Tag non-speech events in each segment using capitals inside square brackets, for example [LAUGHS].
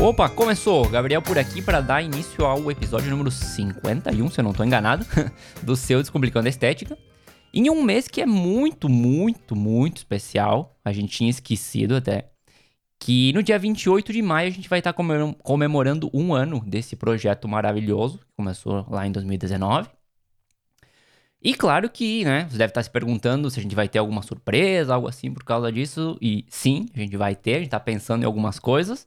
Opa, começou! Gabriel por aqui para dar início ao episódio número 51, se eu não estou enganado, [LAUGHS] do seu Descomplicando a Estética. Em um mês que é muito, muito, muito especial, a gente tinha esquecido até, que no dia 28 de maio a gente vai estar tá comemorando um ano desse projeto maravilhoso, que começou lá em 2019. E claro que, né, você deve estar se perguntando se a gente vai ter alguma surpresa, algo assim por causa disso. E sim, a gente vai ter, a gente está pensando em algumas coisas.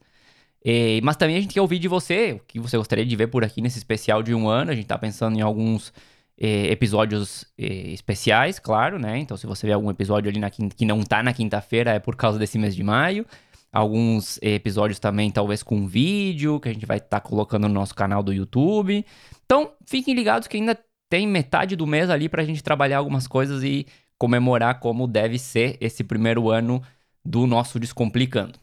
E, mas também a gente quer ouvir de você, o que você gostaria de ver por aqui nesse especial de um ano. A gente está pensando em alguns eh, episódios eh, especiais, claro, né? Então se você vê algum episódio ali na quinta, que não está na quinta-feira é por causa desse mês de maio. Alguns episódios também, talvez com vídeo, que a gente vai estar tá colocando no nosso canal do YouTube. Então, fiquem ligados que ainda tem metade do mês ali para a gente trabalhar algumas coisas e comemorar como deve ser esse primeiro ano do nosso Descomplicando.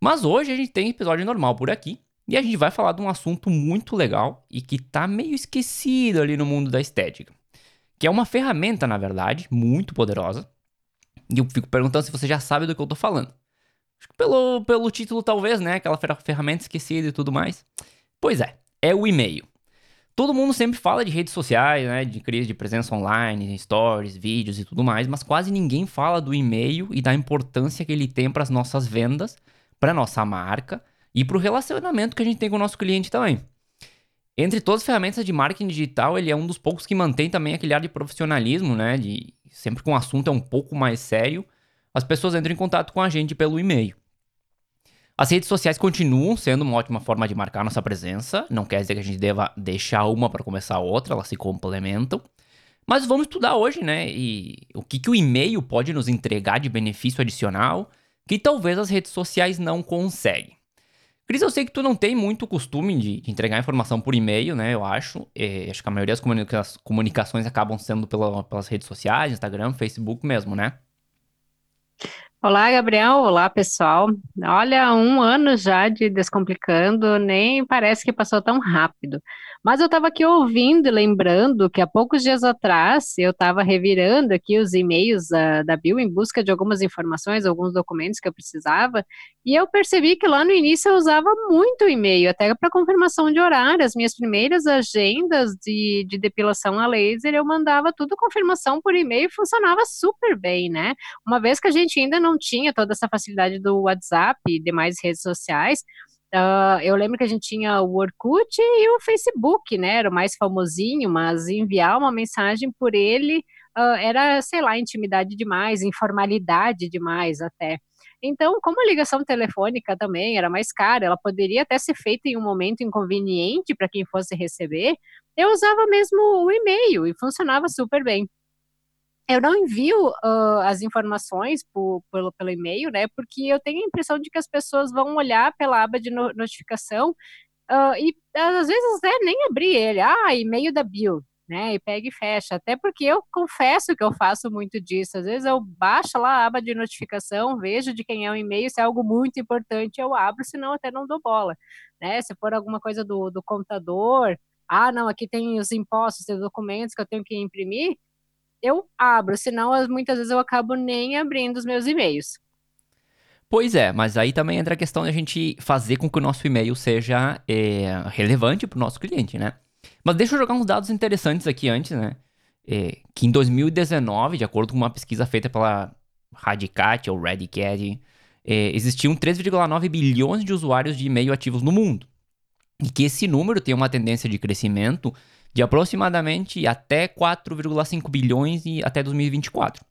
Mas hoje a gente tem episódio normal por aqui e a gente vai falar de um assunto muito legal e que tá meio esquecido ali no mundo da estética, que é uma ferramenta, na verdade, muito poderosa. E eu fico perguntando se você já sabe do que eu tô falando. Acho que pelo, pelo título, talvez, né? Aquela ferramenta esquecida e tudo mais. Pois é, é o e-mail. Todo mundo sempre fala de redes sociais, né? De crise de presença online, stories, vídeos e tudo mais, mas quase ninguém fala do e-mail e da importância que ele tem para as nossas vendas, para nossa marca e para o relacionamento que a gente tem com o nosso cliente também. Entre todas as ferramentas de marketing digital, ele é um dos poucos que mantém também aquele ar de profissionalismo, né? De sempre que um assunto é um pouco mais sério, as pessoas entram em contato com a gente pelo e-mail. As redes sociais continuam sendo uma ótima forma de marcar nossa presença, não quer dizer que a gente deva deixar uma para começar a outra, elas se complementam. Mas vamos estudar hoje, né? E o que, que o e-mail pode nos entregar de benefício adicional que talvez as redes sociais não conseguem. Cris, eu sei que tu não tem muito costume de, entregar informação por e-mail, né? Eu acho. É, acho que a maioria das comunica comunicações acabam sendo pela, pelas redes sociais, Instagram, Facebook mesmo, né? Olá, Gabriel. Olá, pessoal. Olha, um ano já de Descomplicando, nem parece que passou tão rápido. Mas eu estava aqui ouvindo e lembrando que há poucos dias atrás eu estava revirando aqui os e-mails uh, da Bill em busca de algumas informações, alguns documentos que eu precisava, e eu percebi que lá no início eu usava muito e-mail, até para confirmação de horário. As minhas primeiras agendas de, de depilação a laser eu mandava tudo confirmação por e-mail e funcionava super bem, né? Uma vez que a gente ainda não tinha toda essa facilidade do WhatsApp e demais redes sociais, Uh, eu lembro que a gente tinha o Orkut e o Facebook, né? Era o mais famosinho, mas enviar uma mensagem por ele uh, era, sei lá, intimidade demais, informalidade demais até. Então, como a ligação telefônica também era mais cara, ela poderia até ser feita em um momento inconveniente para quem fosse receber, eu usava mesmo o e-mail e funcionava super bem eu não envio uh, as informações por, pelo, pelo e-mail, né? Porque eu tenho a impressão de que as pessoas vão olhar pela aba de no, notificação uh, e às vezes até nem abrir ele. Ah, e-mail da Bill, né? E pega e fecha. Até porque eu confesso que eu faço muito disso. Às vezes eu baixo lá a aba de notificação, vejo de quem é o e-mail, se é algo muito importante, eu abro, senão até não dou bola. Né? Se for alguma coisa do, do computador, ah, não, aqui tem os impostos, os documentos que eu tenho que imprimir eu abro, senão muitas vezes eu acabo nem abrindo os meus e-mails. Pois é, mas aí também entra a questão de a gente fazer com que o nosso e-mail seja é, relevante para o nosso cliente, né? Mas deixa eu jogar uns dados interessantes aqui antes, né? É, que em 2019, de acordo com uma pesquisa feita pela Radicat ou Radicat, é, existiam 3,9 bilhões de usuários de e-mail ativos no mundo. E que esse número tem uma tendência de crescimento de aproximadamente até 4,5 bilhões e até 2024.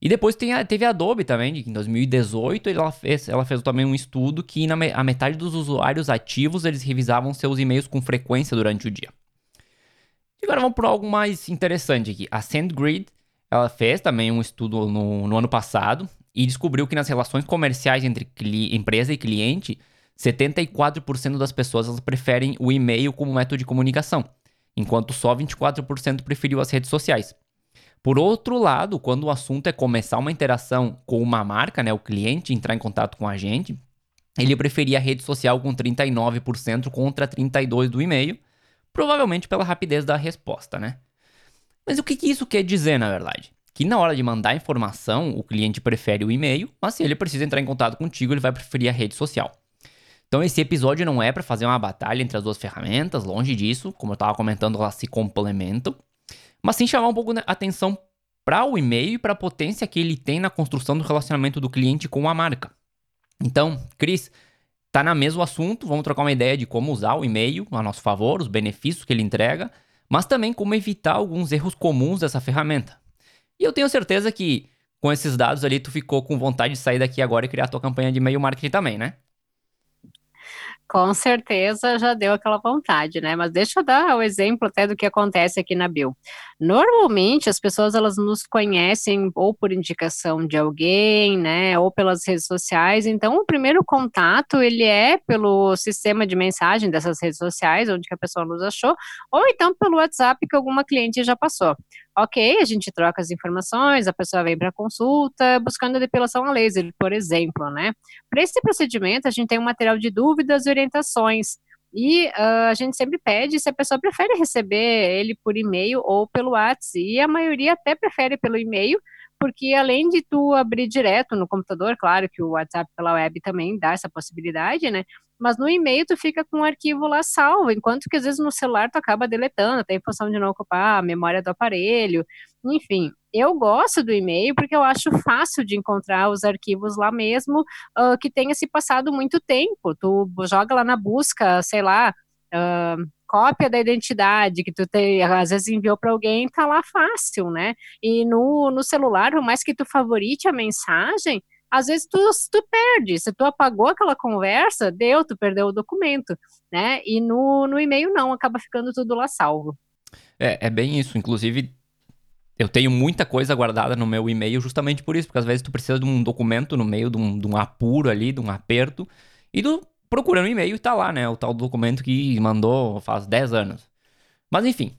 E depois tem a, teve a Adobe também, que em 2018 ela fez, ela fez também um estudo que na a metade dos usuários ativos eles revisavam seus e-mails com frequência durante o dia. E agora vamos para algo mais interessante aqui. A SendGrid ela fez também um estudo no, no ano passado e descobriu que nas relações comerciais entre empresa e cliente, 74% das pessoas preferem o e-mail como método de comunicação enquanto só 24% preferiu as redes sociais. Por outro lado, quando o assunto é começar uma interação com uma marca, né, o cliente entrar em contato com a gente, ele preferia a rede social com 39% contra 32% do e-mail, provavelmente pela rapidez da resposta, né? Mas o que, que isso quer dizer, na verdade? Que na hora de mandar informação, o cliente prefere o e-mail, mas se ele precisa entrar em contato contigo, ele vai preferir a rede social. Então esse episódio não é para fazer uma batalha entre as duas ferramentas, longe disso, como eu estava comentando, elas se complementam, mas sim chamar um pouco a atenção para o e-mail e para a potência que ele tem na construção do relacionamento do cliente com a marca. Então, Cris, tá na mesmo assunto, vamos trocar uma ideia de como usar o e-mail a nosso favor, os benefícios que ele entrega, mas também como evitar alguns erros comuns dessa ferramenta. E eu tenho certeza que com esses dados ali tu ficou com vontade de sair daqui agora e criar tua campanha de e-mail marketing também, né? Com certeza já deu aquela vontade, né? Mas deixa eu dar o exemplo até do que acontece aqui na Bill. Normalmente as pessoas elas nos conhecem ou por indicação de alguém, né, ou pelas redes sociais. Então o primeiro contato ele é pelo sistema de mensagem dessas redes sociais, onde a pessoa nos achou, ou então pelo WhatsApp que alguma cliente já passou. Ok, a gente troca as informações, a pessoa vem para consulta, buscando a depilação a laser, por exemplo, né? Para esse procedimento, a gente tem um material de dúvidas e orientações. E uh, a gente sempre pede se a pessoa prefere receber ele por e-mail ou pelo WhatsApp. E a maioria até prefere pelo e-mail, porque além de tu abrir direto no computador, claro que o WhatsApp pela web também dá essa possibilidade, né? Mas no e-mail tu fica com o arquivo lá salvo, enquanto que às vezes no celular tu acaba deletando, tem função de não ocupar a memória do aparelho, enfim. Eu gosto do e-mail porque eu acho fácil de encontrar os arquivos lá mesmo uh, que tenha se passado muito tempo. Tu joga lá na busca, sei lá, uh, cópia da identidade que tu te, às vezes enviou para alguém, tá lá fácil, né? E no, no celular, por mais que tu favorite a mensagem, às vezes tu, tu perde. Se tu apagou aquela conversa, deu, tu perdeu o documento, né? E no, no e-mail não, acaba ficando tudo lá salvo. É, é bem isso. Inclusive, eu tenho muita coisa guardada no meu e-mail justamente por isso, porque às vezes tu precisa de um documento no meio de um, de um apuro ali, de um aperto, e tu procurando e-mail e tá lá, né? O tal documento que mandou faz 10 anos. Mas enfim,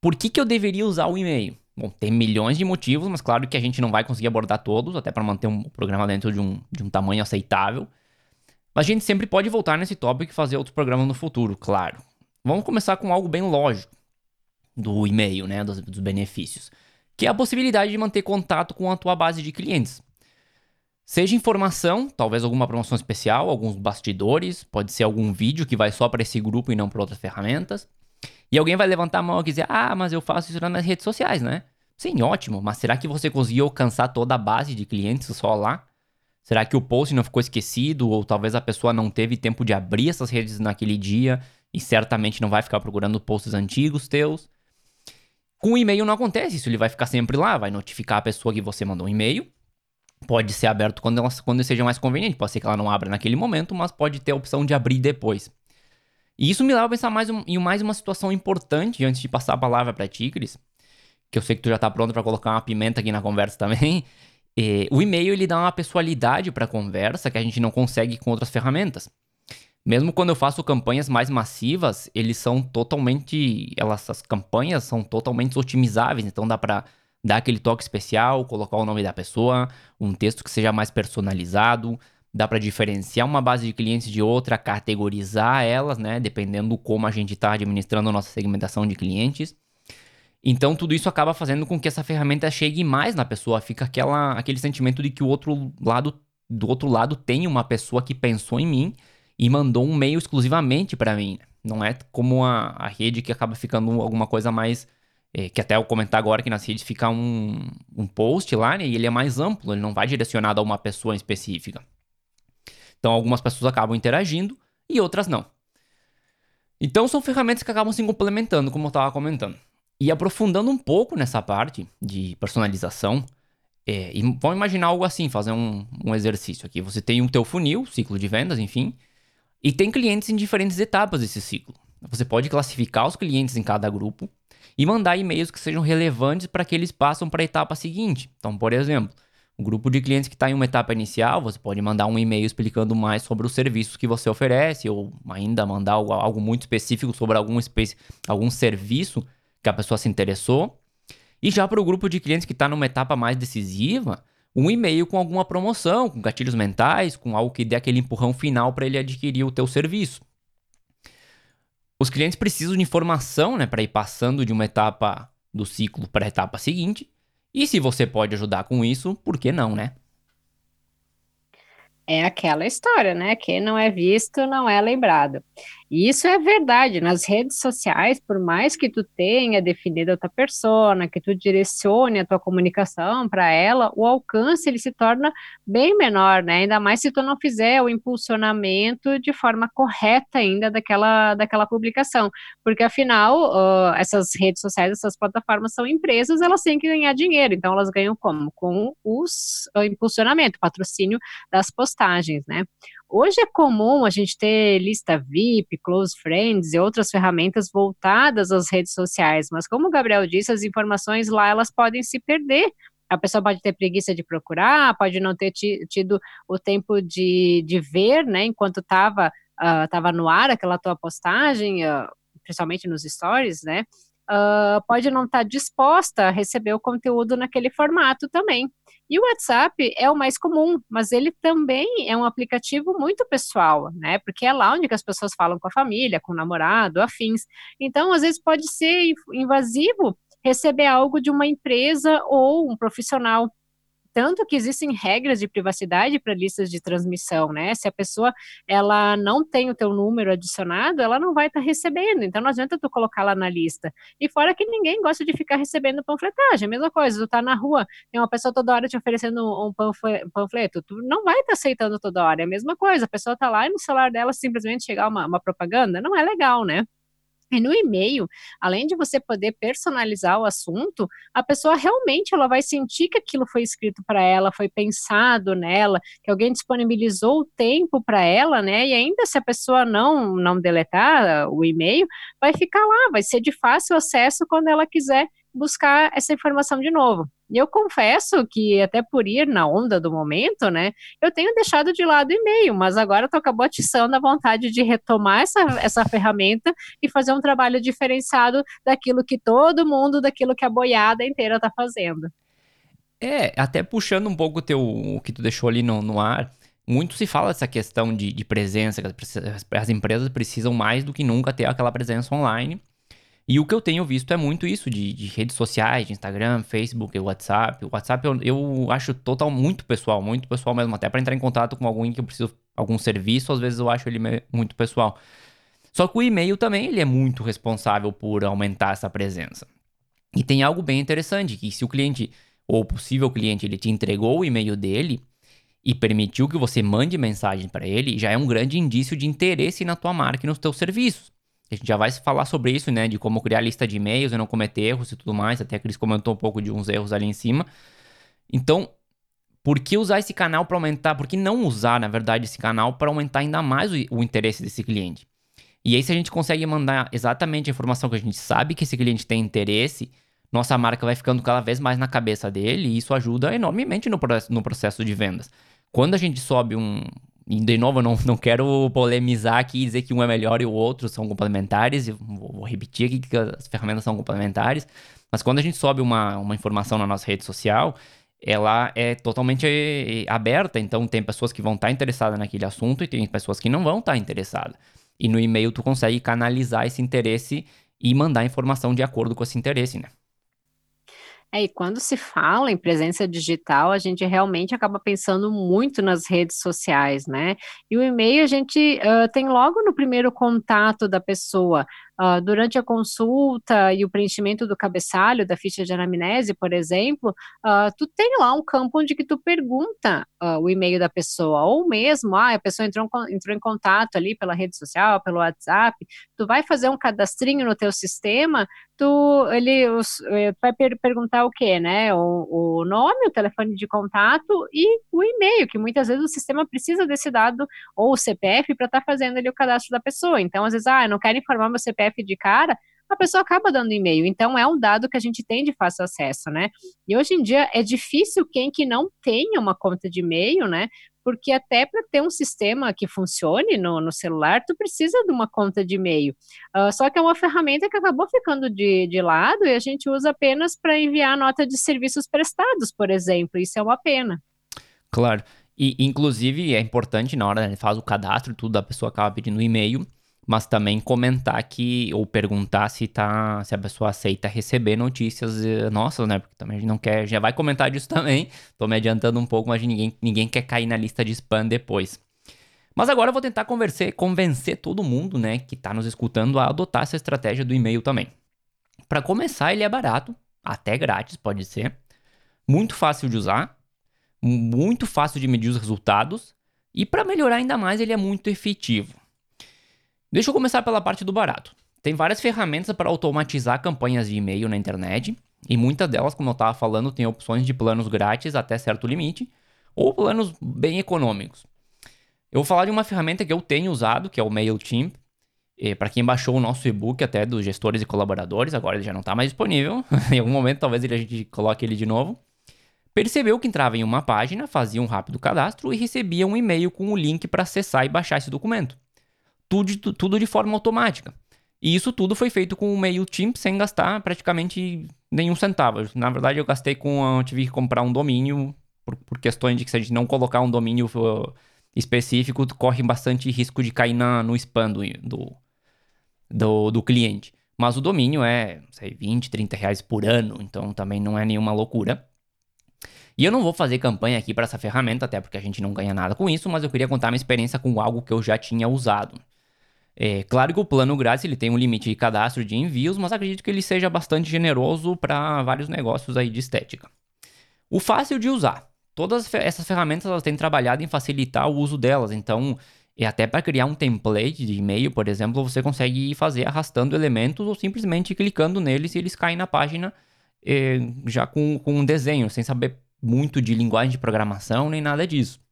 por que, que eu deveria usar o e-mail? Bom, tem milhões de motivos, mas claro que a gente não vai conseguir abordar todos, até para manter um programa dentro de um, de um tamanho aceitável. Mas a gente sempre pode voltar nesse tópico e fazer outros programas no futuro, claro. Vamos começar com algo bem lógico do e-mail, né? Dos, dos benefícios. Que é a possibilidade de manter contato com a tua base de clientes. Seja informação, talvez alguma promoção especial, alguns bastidores, pode ser algum vídeo que vai só para esse grupo e não para outras ferramentas. E alguém vai levantar a mão e dizer: Ah, mas eu faço isso nas redes sociais, né? Sim, ótimo, mas será que você conseguiu alcançar toda a base de clientes só lá? Será que o post não ficou esquecido ou talvez a pessoa não teve tempo de abrir essas redes naquele dia e certamente não vai ficar procurando posts antigos teus? Com o e-mail não acontece isso, ele vai ficar sempre lá, vai notificar a pessoa que você mandou um e-mail pode ser aberto quando, ela, quando seja mais conveniente. Pode ser que ela não abra naquele momento, mas pode ter a opção de abrir depois. E isso me leva a pensar mais um, em mais uma situação importante antes de passar a palavra para Tigres, que eu sei que tu já tá pronto para colocar uma pimenta aqui na conversa também. [LAUGHS] E, o e-mail ele dá uma pessoalidade para a conversa que a gente não consegue com outras ferramentas. Mesmo quando eu faço campanhas mais massivas, eles são totalmente, elas, as campanhas são totalmente otimizáveis, então dá para dar aquele toque especial, colocar o nome da pessoa, um texto que seja mais personalizado, dá para diferenciar uma base de clientes de outra, categorizar elas, né, dependendo como a gente está administrando a nossa segmentação de clientes. Então tudo isso acaba fazendo com que essa ferramenta chegue mais na pessoa, fica aquela, aquele sentimento de que o outro lado do outro lado tem uma pessoa que pensou em mim e mandou um e-mail exclusivamente para mim. Não é como a, a rede que acaba ficando alguma coisa mais é, que até eu comentar agora que nas redes fica um, um post lá, né, e ele é mais amplo, ele não vai direcionado a uma pessoa específica. Então algumas pessoas acabam interagindo e outras não. Então são ferramentas que acabam se complementando, como eu estava comentando. E aprofundando um pouco nessa parte de personalização, é, e vamos imaginar algo assim, fazer um, um exercício aqui. Você tem o teu funil, ciclo de vendas, enfim, e tem clientes em diferentes etapas desse ciclo. Você pode classificar os clientes em cada grupo e mandar e-mails que sejam relevantes para que eles passem para a etapa seguinte. Então, por exemplo, um grupo de clientes que está em uma etapa inicial, você pode mandar um e-mail explicando mais sobre os serviços que você oferece, ou ainda mandar algo, algo muito específico sobre algum, algum serviço que a pessoa se interessou. E já para o grupo de clientes que está numa etapa mais decisiva, um e-mail com alguma promoção, com gatilhos mentais, com algo que dê aquele empurrão final para ele adquirir o teu serviço. Os clientes precisam de informação né, para ir passando de uma etapa do ciclo para a etapa seguinte. E se você pode ajudar com isso, por que não, né? É aquela história, né? Quem não é visto não é lembrado. E isso é verdade. Nas redes sociais, por mais que tu tenha definido a tua persona, que tu direcione a tua comunicação para ela, o alcance ele se torna bem menor, né? Ainda mais se tu não fizer o impulsionamento de forma correta ainda daquela, daquela publicação. Porque afinal, uh, essas redes sociais, essas plataformas são empresas, elas têm que ganhar dinheiro. Então elas ganham como? Com os, o impulsionamento, patrocínio das postagens, né? Hoje é comum a gente ter lista VIP, close friends e outras ferramentas voltadas às redes sociais, mas como o Gabriel disse, as informações lá elas podem se perder. A pessoa pode ter preguiça de procurar, pode não ter tido o tempo de, de ver, né, enquanto estava uh, tava no ar aquela tua postagem, uh, principalmente nos stories, né, uh, pode não estar tá disposta a receber o conteúdo naquele formato também. E o WhatsApp é o mais comum, mas ele também é um aplicativo muito pessoal, né? Porque é lá onde as pessoas falam com a família, com o namorado, afins. Então, às vezes pode ser invasivo receber algo de uma empresa ou um profissional tanto que existem regras de privacidade para listas de transmissão, né? Se a pessoa ela não tem o teu número adicionado, ela não vai estar tá recebendo. Então não adianta tu colocar lá na lista. E fora que ninguém gosta de ficar recebendo panfletagem. Mesma coisa, tu tá na rua, tem uma pessoa toda hora te oferecendo um panfleto, tu não vai estar tá aceitando toda hora. É a mesma coisa, a pessoa tá lá e no celular dela simplesmente chegar uma, uma propaganda, não é legal, né? E no e-mail, além de você poder personalizar o assunto, a pessoa realmente ela vai sentir que aquilo foi escrito para ela, foi pensado nela, que alguém disponibilizou o tempo para ela, né? E ainda se a pessoa não não deletar o e-mail, vai ficar lá, vai ser de fácil acesso quando ela quiser buscar essa informação de novo. E eu confesso que, até por ir na onda do momento, né, eu tenho deixado de lado o e-mail, mas agora estou acabou atiçando a vontade de retomar essa, essa ferramenta e fazer um trabalho diferenciado daquilo que todo mundo, daquilo que a boiada inteira está fazendo. É, até puxando um pouco teu, o que tu deixou ali no, no ar, muito se fala dessa questão de, de presença, que as, as empresas precisam mais do que nunca ter aquela presença online. E o que eu tenho visto é muito isso de, de redes sociais, de Instagram, Facebook, WhatsApp. O WhatsApp eu, eu acho total muito pessoal, muito pessoal mesmo. Até para entrar em contato com alguém que eu preciso algum serviço, às vezes eu acho ele muito pessoal. Só que o e-mail também ele é muito responsável por aumentar essa presença. E tem algo bem interessante, que se o cliente, ou o possível cliente, ele te entregou o e-mail dele e permitiu que você mande mensagem para ele, já é um grande indício de interesse na tua marca e nos teus serviços. A gente já vai falar sobre isso, né? De como criar lista de e-mails e não cometer erros e tudo mais. Até a Cris comentou um pouco de uns erros ali em cima. Então, por que usar esse canal para aumentar? Por que não usar, na verdade, esse canal para aumentar ainda mais o, o, interesse desse cliente? E aí, se a gente consegue mandar exatamente a informação que a gente sabe que esse cliente tem interesse, nossa marca vai ficando cada vez mais na cabeça dele e isso ajuda enormemente no, no processo de vendas. Quando a gente sobe um, de novo, não, não quero polemizar aqui e dizer que um é melhor e o outro são complementares. Vou, repetir aqui que as ferramentas são complementares. Mas quando a gente sobe uma, uma informação na nossa rede social, ela é totalmente eh, aberta. Então, tem pessoas que vão estar interessadas naquele assunto e tem pessoas que não vão estar interessadas. E no e-mail, tu consegue canalizar esse interesse e mandar informação de acordo com esse interesse, né? É, e quando se fala em presença digital, a gente realmente acaba pensando muito nas redes sociais, né? E o e-mail a gente uh, tem logo no primeiro contato da pessoa. Uh, durante a consulta e o preenchimento do cabeçalho da ficha de anamnese, por exemplo, uh, tu tem lá um campo onde que tu pergunta uh, o e-mail da pessoa, ou mesmo, ah, a pessoa entrou, entrou em contato ali pela rede social, pelo WhatsApp, tu vai fazer um cadastrinho no teu sistema, tu, ele os, eh, vai per perguntar o quê, né, o, o nome, o telefone de contato e o e-mail, que muitas vezes o sistema precisa desse dado, ou o CPF, para estar tá fazendo ali o cadastro da pessoa, então às vezes, ah, eu não quero informar meu CPF De cara, a pessoa acaba dando e-mail. Então, é um dado que a gente tem de fácil acesso, né? E hoje em dia é difícil quem que não tenha uma conta de e-mail, né? Porque até para ter um sistema que funcione no, no, celular, tu precisa de uma conta de e-mail. Uh, só que é uma ferramenta que acabou ficando de, de lado e a gente usa apenas para enviar nota de serviços prestados, por exemplo. Isso é uma pena. Claro. E, inclusive, é importante na hora que faz o cadastro tudo, a pessoa acaba pedindo e-mail mas também comentar que, ou perguntar se tá, se a pessoa aceita receber notícias eh, nossas, né? Porque também a gente não quer, já vai comentar disso [LAUGHS] também. Tô me adiantando um pouco, mas ninguém, ninguém quer cair na lista de spam depois. Mas agora eu vou tentar convencer, convencer todo mundo, né, que tá nos escutando a adotar essa estratégia do e-mail também. Para começar, ele é barato, até grátis pode ser, muito fácil de usar, muito fácil de medir os resultados e para melhorar ainda mais, ele é muito efetivo. Deixa eu começar pela parte do barato. Tem várias ferramentas para automatizar campanhas de e-mail na internet, e muitas delas, como eu estava falando, tem opções de planos grátis até certo limite, ou planos bem econômicos. Eu vou falar de uma ferramenta que eu tenho usado, que é o MailChimp. Para quem baixou o nosso e-book até dos gestores e colaboradores, agora ele já não está mais disponível. [LAUGHS] em algum momento talvez a gente coloque ele de novo percebeu que entrava em uma página, fazia um rápido cadastro e recebia um e-mail com o link para acessar e baixar esse documento. Tudo, tudo de forma automática. E isso tudo foi feito com o MailChimp sem gastar praticamente nenhum centavo. Na verdade, eu gastei com. Eu tive que comprar um domínio, por, por questões de que se a gente não colocar um domínio uh, específico, corre bastante risco de cair na, no spam do, do, do, do cliente. Mas o domínio é, sei, 20, 30 reais por ano, então também não é nenhuma loucura. E eu não vou fazer campanha aqui para essa ferramenta, até porque a gente não ganha nada com isso, mas eu queria contar minha experiência com algo que eu já tinha usado. É claro que o plano grátis ele tem um limite de cadastro de envios, mas acredito que ele seja bastante generoso para vários negócios aí de estética. O fácil de usar. Todas essas ferramentas elas têm trabalhado em facilitar o uso delas, então e até para criar um template de e-mail, por exemplo, você consegue fazer arrastando elementos ou simplesmente clicando neles e eles caem na página eh, já com, com um desenho, sem saber muito de linguagem de programação nem nada disso.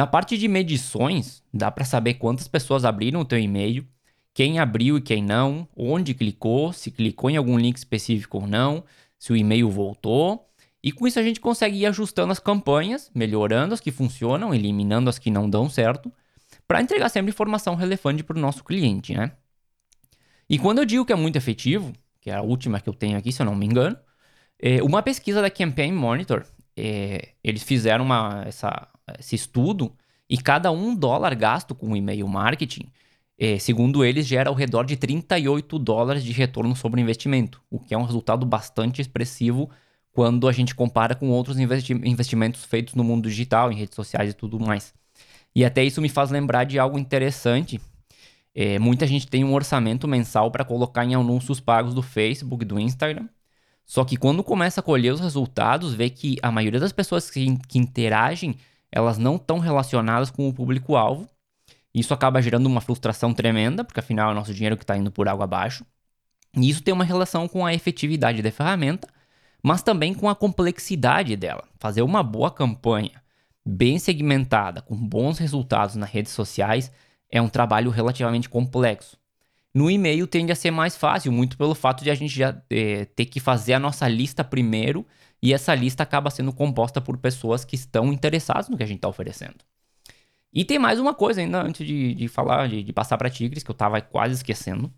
Na parte de medições, dá para saber quantas pessoas abriram o teu e-mail, quem abriu e quem não, onde clicou, se clicou em algum link específico ou não, se o e-mail voltou. E com isso a gente consegue ir ajustando as campanhas, melhorando as que funcionam, eliminando as que não dão certo, para entregar sempre informação relevante para o nosso cliente, né? E quando eu digo que é muito efetivo, que é a última que eu tenho aqui, se eu não me engano, é uma pesquisa da Campaign Monitor é, eles fizeram uma, essa, esse estudo e cada um dólar gasto com e-mail marketing, é, segundo eles, gera ao redor de 38 dólares de retorno sobre investimento, o que é um resultado bastante expressivo quando a gente compara com outros investi investimentos feitos no mundo digital, em redes sociais e tudo mais. E até isso me faz lembrar de algo interessante. É, muita gente tem um orçamento mensal para colocar em anúncios pagos do Facebook, do Instagram, só que quando começa a colher os resultados, vê que a maioria das pessoas que, que interagem, elas não estão relacionadas com o público-alvo. Isso acaba gerando uma frustração tremenda, porque afinal é o nosso dinheiro que está indo por água abaixo. E isso tem uma relação com a efetividade da ferramenta, mas também com a complexidade dela. Fazer uma boa campanha, bem segmentada, com bons resultados nas redes sociais, é um trabalho relativamente complexo. No e-mail tende a ser mais fácil, muito pelo fato de a gente já é, ter que fazer a nossa lista primeiro e essa lista acaba sendo composta por pessoas que estão interessadas no que a gente está oferecendo. E tem mais uma coisa ainda antes de, de falar, de, de passar para Tigres, que eu estava quase esquecendo.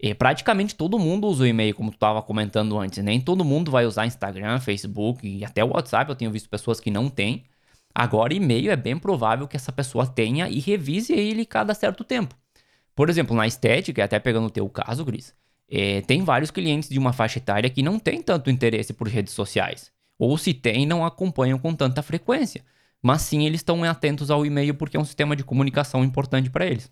É, praticamente todo mundo usa o e-mail, como tu estava comentando antes. Nem todo mundo vai usar Instagram, Facebook e até o WhatsApp. Eu tenho visto pessoas que não têm. Agora, e-mail é bem provável que essa pessoa tenha e revise ele cada certo tempo. Por exemplo, na estética, até pegando o teu caso, Gris, é, tem vários clientes de uma faixa etária que não tem tanto interesse por redes sociais. Ou se tem, não acompanham com tanta frequência. Mas sim, eles estão atentos ao e-mail porque é um sistema de comunicação importante para eles.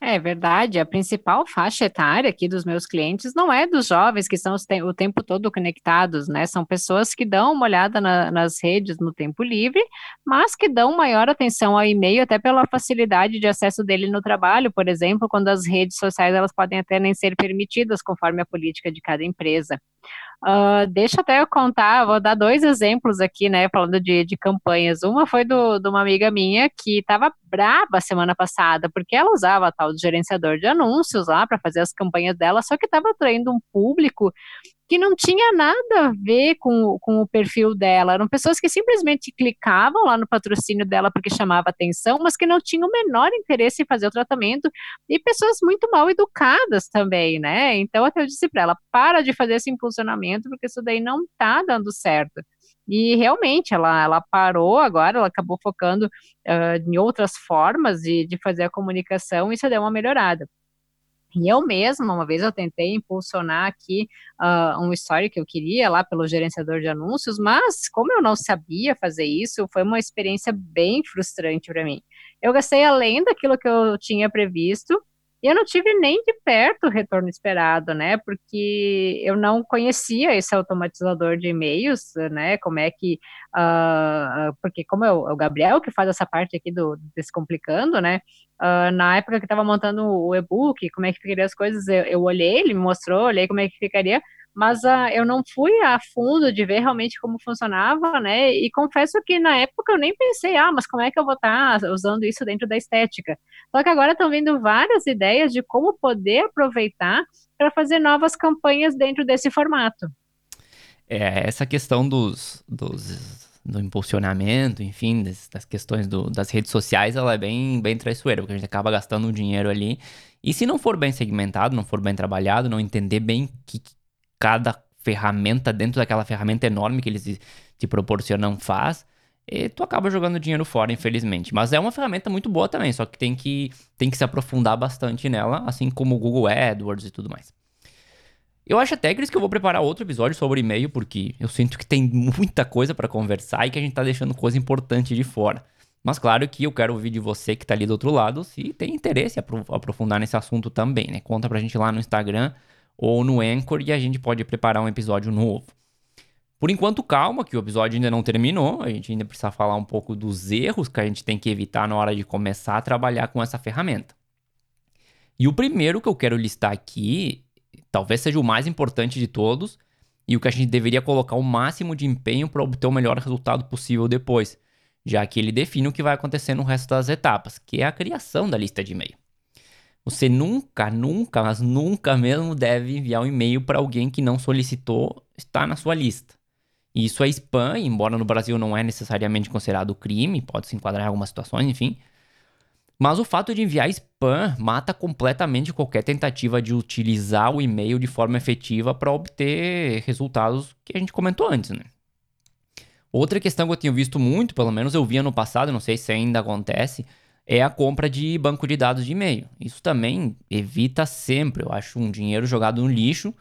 É verdade, a principal faixa etária aqui dos meus clientes não é dos jovens que estão o tempo todo conectados, né? São pessoas que dão uma olhada na, nas redes no tempo livre, mas que dão maior atenção ao e-mail até pela facilidade de acesso dele no trabalho, por exemplo, quando as redes sociais elas podem até nem ser permitidas conforme a política de cada empresa. Uh, deixa até eu contar, vou dar dois exemplos aqui, né, falando de, de campanhas. Uma foi do, de uma amiga minha que estava braba semana passada, porque ela usava tal do gerenciador de anúncios lá para fazer as campanhas dela, só que estava atraindo um público que não tinha nada a ver com, com o perfil dela. Eram pessoas que simplesmente clicavam lá no patrocínio dela porque chamava atenção, mas que não tinham o menor interesse em fazer o tratamento, e pessoas muito mal educadas também, né? Então, até eu disse para ela: para de fazer esse impulsionamento, porque isso daí não tá dando certo. E realmente ela, ela parou agora, ela acabou focando uh, em outras formas de, de fazer a comunicação e isso deu uma melhorada. E eu mesma, uma vez eu tentei impulsionar aqui uh, um story que eu queria lá pelo gerenciador de anúncios, mas como eu não sabia fazer isso, foi uma experiência bem frustrante para mim. Eu gastei além daquilo que eu tinha previsto e eu não tive nem de perto o retorno esperado, né? Porque eu não conhecia esse automatizador de e-mails, né? Como é que. Uh, porque, como é o Gabriel que faz essa parte aqui do Descomplicando, né? Uh, na época que estava montando o e-book, como é que ficaria as coisas, eu, eu olhei, ele me mostrou, olhei como é que ficaria mas uh, eu não fui a fundo de ver realmente como funcionava, né? E confesso que na época eu nem pensei, ah, mas como é que eu vou estar tá usando isso dentro da estética? Só que agora estão vindo várias ideias de como poder aproveitar para fazer novas campanhas dentro desse formato. É, essa questão dos, dos do impulsionamento, enfim, das, das questões do, das redes sociais, ela é bem, bem traiçoeira, porque a gente acaba gastando dinheiro ali. E se não for bem segmentado, não for bem trabalhado, não entender bem que, cada ferramenta dentro daquela ferramenta enorme que eles te proporcionam faz, e tu acaba jogando dinheiro fora, infelizmente. Mas é uma ferramenta muito boa também, só que tem que, tem que se aprofundar bastante nela, assim como o Google AdWords e tudo mais. Eu acho até, Cris, que eu vou preparar outro episódio sobre e-mail, porque eu sinto que tem muita coisa para conversar e que a gente tá deixando coisa importante de fora. Mas claro que eu quero ouvir de você que tá ali do outro lado, se tem interesse em aprofundar nesse assunto também, né? Conta pra gente lá no Instagram, ou no Anchor e a gente pode preparar um episódio novo. Por enquanto, calma, que o episódio ainda não terminou. A gente ainda precisa falar um pouco dos erros que a gente tem que evitar na hora de começar a trabalhar com essa ferramenta. E o primeiro que eu quero listar aqui, talvez seja o mais importante de todos, e o que a gente deveria colocar o máximo de empenho para obter o melhor resultado possível depois, já que ele define o que vai acontecer no resto das etapas, que é a criação da lista de e-mail. Você nunca, nunca, mas nunca mesmo deve enviar um e-mail para alguém que não solicitou estar na sua lista. E isso é spam, embora no Brasil não é necessariamente considerado crime, pode se enquadrar em algumas situações, enfim. Mas o fato de enviar spam mata completamente qualquer tentativa de utilizar o e-mail de forma efetiva para obter resultados que a gente comentou antes, né? Outra questão que eu tenho visto muito, pelo menos eu via no passado, não sei se ainda acontece, é a compra de banco de dados de e-mail. Isso também evita sempre, eu acho, um dinheiro jogado no lixo.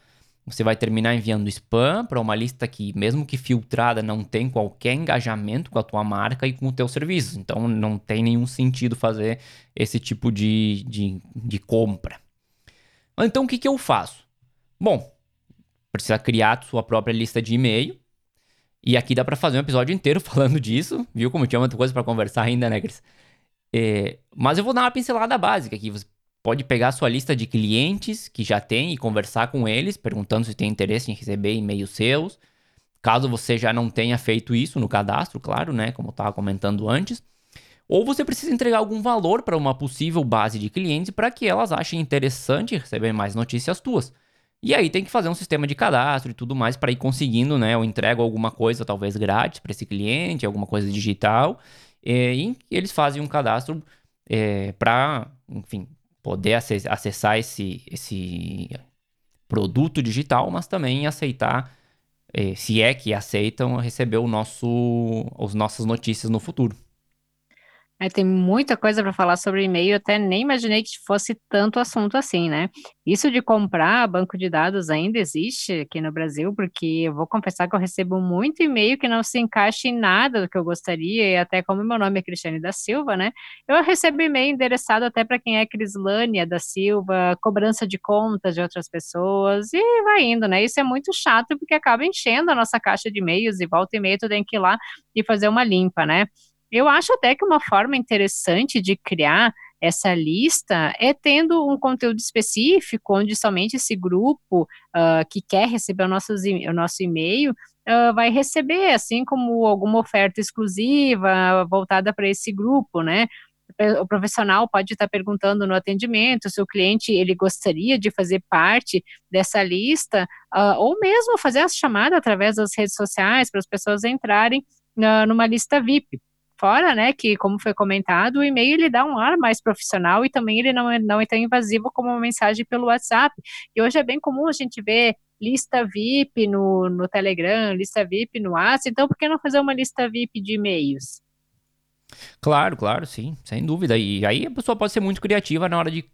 Você vai terminar enviando spam para uma lista que, mesmo que filtrada, não tem qualquer engajamento com a tua marca e com o teu serviço. Então, não tem nenhum sentido fazer esse tipo de, de, de compra. Então, o que, que eu faço? Bom, precisa criar sua própria lista de e-mail. E aqui dá para fazer um episódio inteiro [LAUGHS] falando disso. Viu como tinha muita coisa para conversar ainda, né, Cris? É, mas eu vou dar uma pincelada básica aqui. Você pode pegar sua lista de clientes que já tem e conversar com eles, perguntando se tem interesse em receber e-mails seus. Caso você já não tenha feito isso no cadastro, claro, né? Como eu estava comentando antes. Ou você precisa entregar algum valor para uma possível base de clientes para que elas achem interessante receber mais notícias tuas. E aí tem que fazer um sistema de cadastro e tudo mais para ir conseguindo, né? Eu entrego alguma coisa talvez grátis para esse cliente, alguma coisa digital, é, e eles fazem um cadastro é, para, enfim, poder acessar esse, esse produto digital, mas também aceitar, é, se é que aceitam, receber o nosso, as nossas notícias no futuro. É, tem muita coisa para falar sobre e-mail, até nem imaginei que fosse tanto assunto assim, né? Isso de comprar banco de dados ainda existe aqui no Brasil, porque eu vou confessar que eu recebo muito e-mail que não se encaixa em nada do que eu gostaria, e até como meu nome é Cristiane da Silva, né? Eu recebo e-mail endereçado até para quem é Crislânia da Silva, cobrança de contas de outras pessoas, e vai indo, né? Isso é muito chato, porque acaba enchendo a nossa caixa de e-mails, e volta e meia tu tem que ir lá e fazer uma limpa, né? Eu acho até que uma forma interessante de criar essa lista é tendo um conteúdo específico, onde somente esse grupo uh, que quer receber o, nosso o nosso e-mail uh, vai receber, assim como alguma oferta exclusiva voltada para esse grupo, né? O profissional pode estar perguntando no atendimento se o cliente ele gostaria de fazer parte dessa lista, uh, ou mesmo fazer a chamada através das redes sociais para as pessoas entrarem numa lista VIP. Fora, né, que como foi comentado, o e-mail ele dá um ar mais profissional e também ele não é, não é tão invasivo como uma mensagem pelo WhatsApp. E hoje é bem comum a gente ver lista VIP no, no Telegram, lista VIP no WhatsApp, então por que não fazer uma lista VIP de e-mails? Claro, claro, sim, sem dúvida. E aí a pessoa pode ser muito criativa na hora de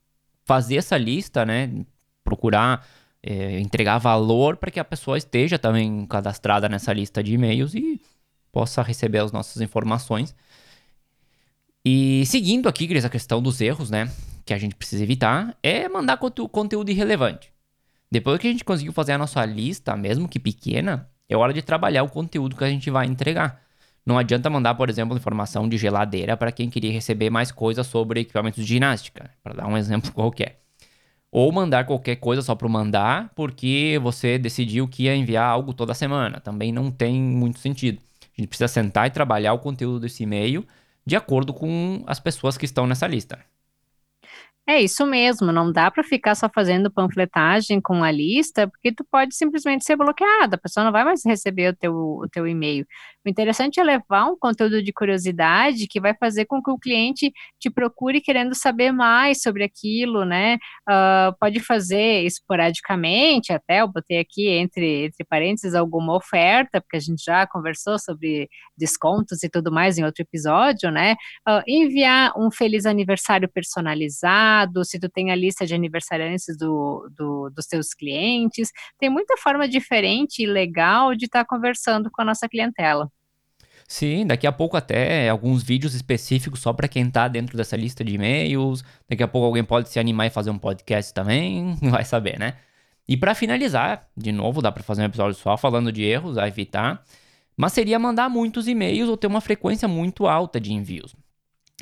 fazer essa lista, né? Procurar é, entregar valor para que a pessoa esteja também cadastrada nessa lista de e-mails e possa receber as nossas informações. E seguindo aqui, Cris, a questão dos erros, né? Que a gente precisa evitar, é mandar conteúdo irrelevante. Depois que a gente conseguiu fazer a nossa lista, mesmo que pequena, é hora de trabalhar o conteúdo que a gente vai entregar. Não adianta mandar, por exemplo, informação de geladeira para quem queria receber mais coisas sobre equipamentos de ginástica, para dar um [LAUGHS] exemplo qualquer. Ou mandar qualquer coisa só para mandar, porque você decidiu que ia enviar algo toda semana. Também não tem muito sentido. A gente precisa sentar e trabalhar o conteúdo desse e-mail de acordo com as pessoas que estão nessa lista. É isso mesmo, não dá para ficar só fazendo panfletagem com a lista, porque tu pode simplesmente ser bloqueada, a pessoa não vai mais receber o teu, o teu e-mail. O interessante é levar um conteúdo de curiosidade que vai fazer com que o cliente te procure querendo saber mais sobre aquilo, né? Uh, pode fazer esporadicamente, até eu botei aqui entre, entre parênteses alguma oferta, porque a gente já conversou sobre descontos e tudo mais em outro episódio, né? Uh, enviar um feliz aniversário personalizado se tu tem a lista de aniversariantes do, do, dos teus clientes. Tem muita forma diferente e legal de estar tá conversando com a nossa clientela. Sim, daqui a pouco até alguns vídeos específicos só para quem tá dentro dessa lista de e-mails. Daqui a pouco alguém pode se animar e fazer um podcast também, [LAUGHS] vai saber, né? E para finalizar, de novo, dá para fazer um episódio só falando de erros a evitar, mas seria mandar muitos e-mails ou ter uma frequência muito alta de envios.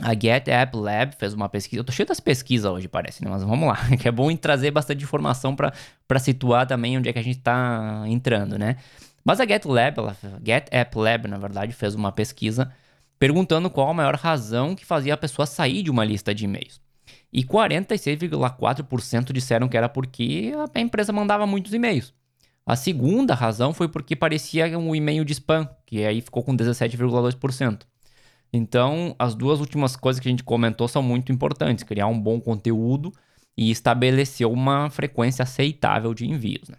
A Get App Lab fez uma pesquisa. Eu tô cheio das pesquisas hoje, parece, né? Mas vamos lá. [LAUGHS] Que é bom trazer bastante informação para situar também onde é que a gente tá entrando, né? Mas a Get Lab, ela, Get App Lab, na verdade, fez uma pesquisa perguntando qual a maior razão que fazia a pessoa sair de uma lista de e-mails. E 46,4% disseram que era porque a empresa mandava muitos e-mails. A segunda razão foi porque parecia um e-mail de spam, que aí ficou com 17,2%. Então, as duas últimas coisas que a gente comentou são muito importantes: criar um bom conteúdo e estabelecer uma frequência aceitável de envios. Né?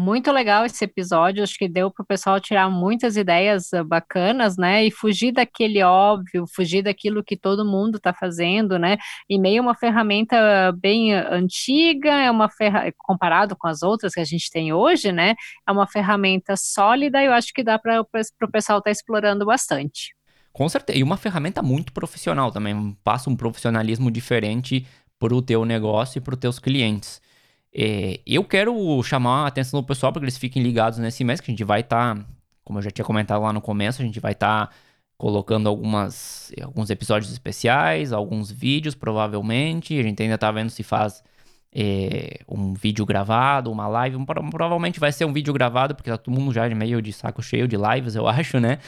Muito legal esse episódio, acho que deu para o pessoal tirar muitas ideias ah, bacanas, né? E fugir daquele óbvio, fugir daquilo que todo mundo está fazendo, né? E-mail é uma ferramenta bem antiga, é uma ferramenta, comparado com as outras que a gente tem hoje, né? É uma ferramenta sólida e eu acho que dá para o pessoal estar tá explorando bastante. Com certeza. E uma ferramenta muito profissional também. Passa um profissionalismo diferente para o teu negócio e para os teus clientes. É, eu quero chamar a atenção do pessoal para que eles fiquem ligados nesse mês, que a gente vai estar, tá, como eu já tinha comentado lá no começo, a gente vai estar tá colocando algumas, alguns episódios especiais, alguns vídeos, provavelmente. A gente ainda está vendo se faz é, um vídeo gravado, uma live. Provavelmente vai ser um vídeo gravado, porque tá todo mundo já meio de saco cheio de lives, eu [LAUGHS] acho, né?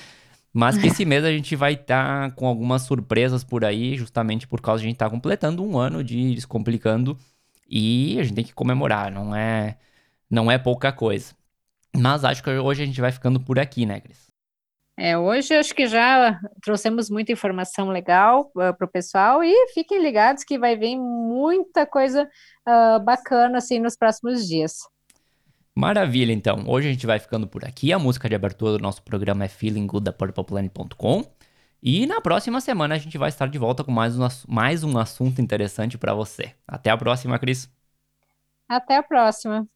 Mas que esse mês a gente vai estar tá com algumas surpresas por aí, justamente por causa de a gente estar tá completando um ano de Descomplicando e a gente tem que comemorar, não é, não é pouca coisa. Mas acho que hoje a gente vai ficando por aqui, né, Cris? É, hoje acho que já trouxemos muita informação legal uh, para o pessoal e fiquem ligados que vai vir muita coisa uh, bacana assim nos próximos dias. Maravilha, então. Hoje a gente vai ficando por aqui. A música de abertura do nosso programa é Feeling Good da PurplePlanet.com. E na próxima semana a gente vai estar de volta com mais um, mais um assunto interessante para você. Até a próxima, Cris. Até a próxima.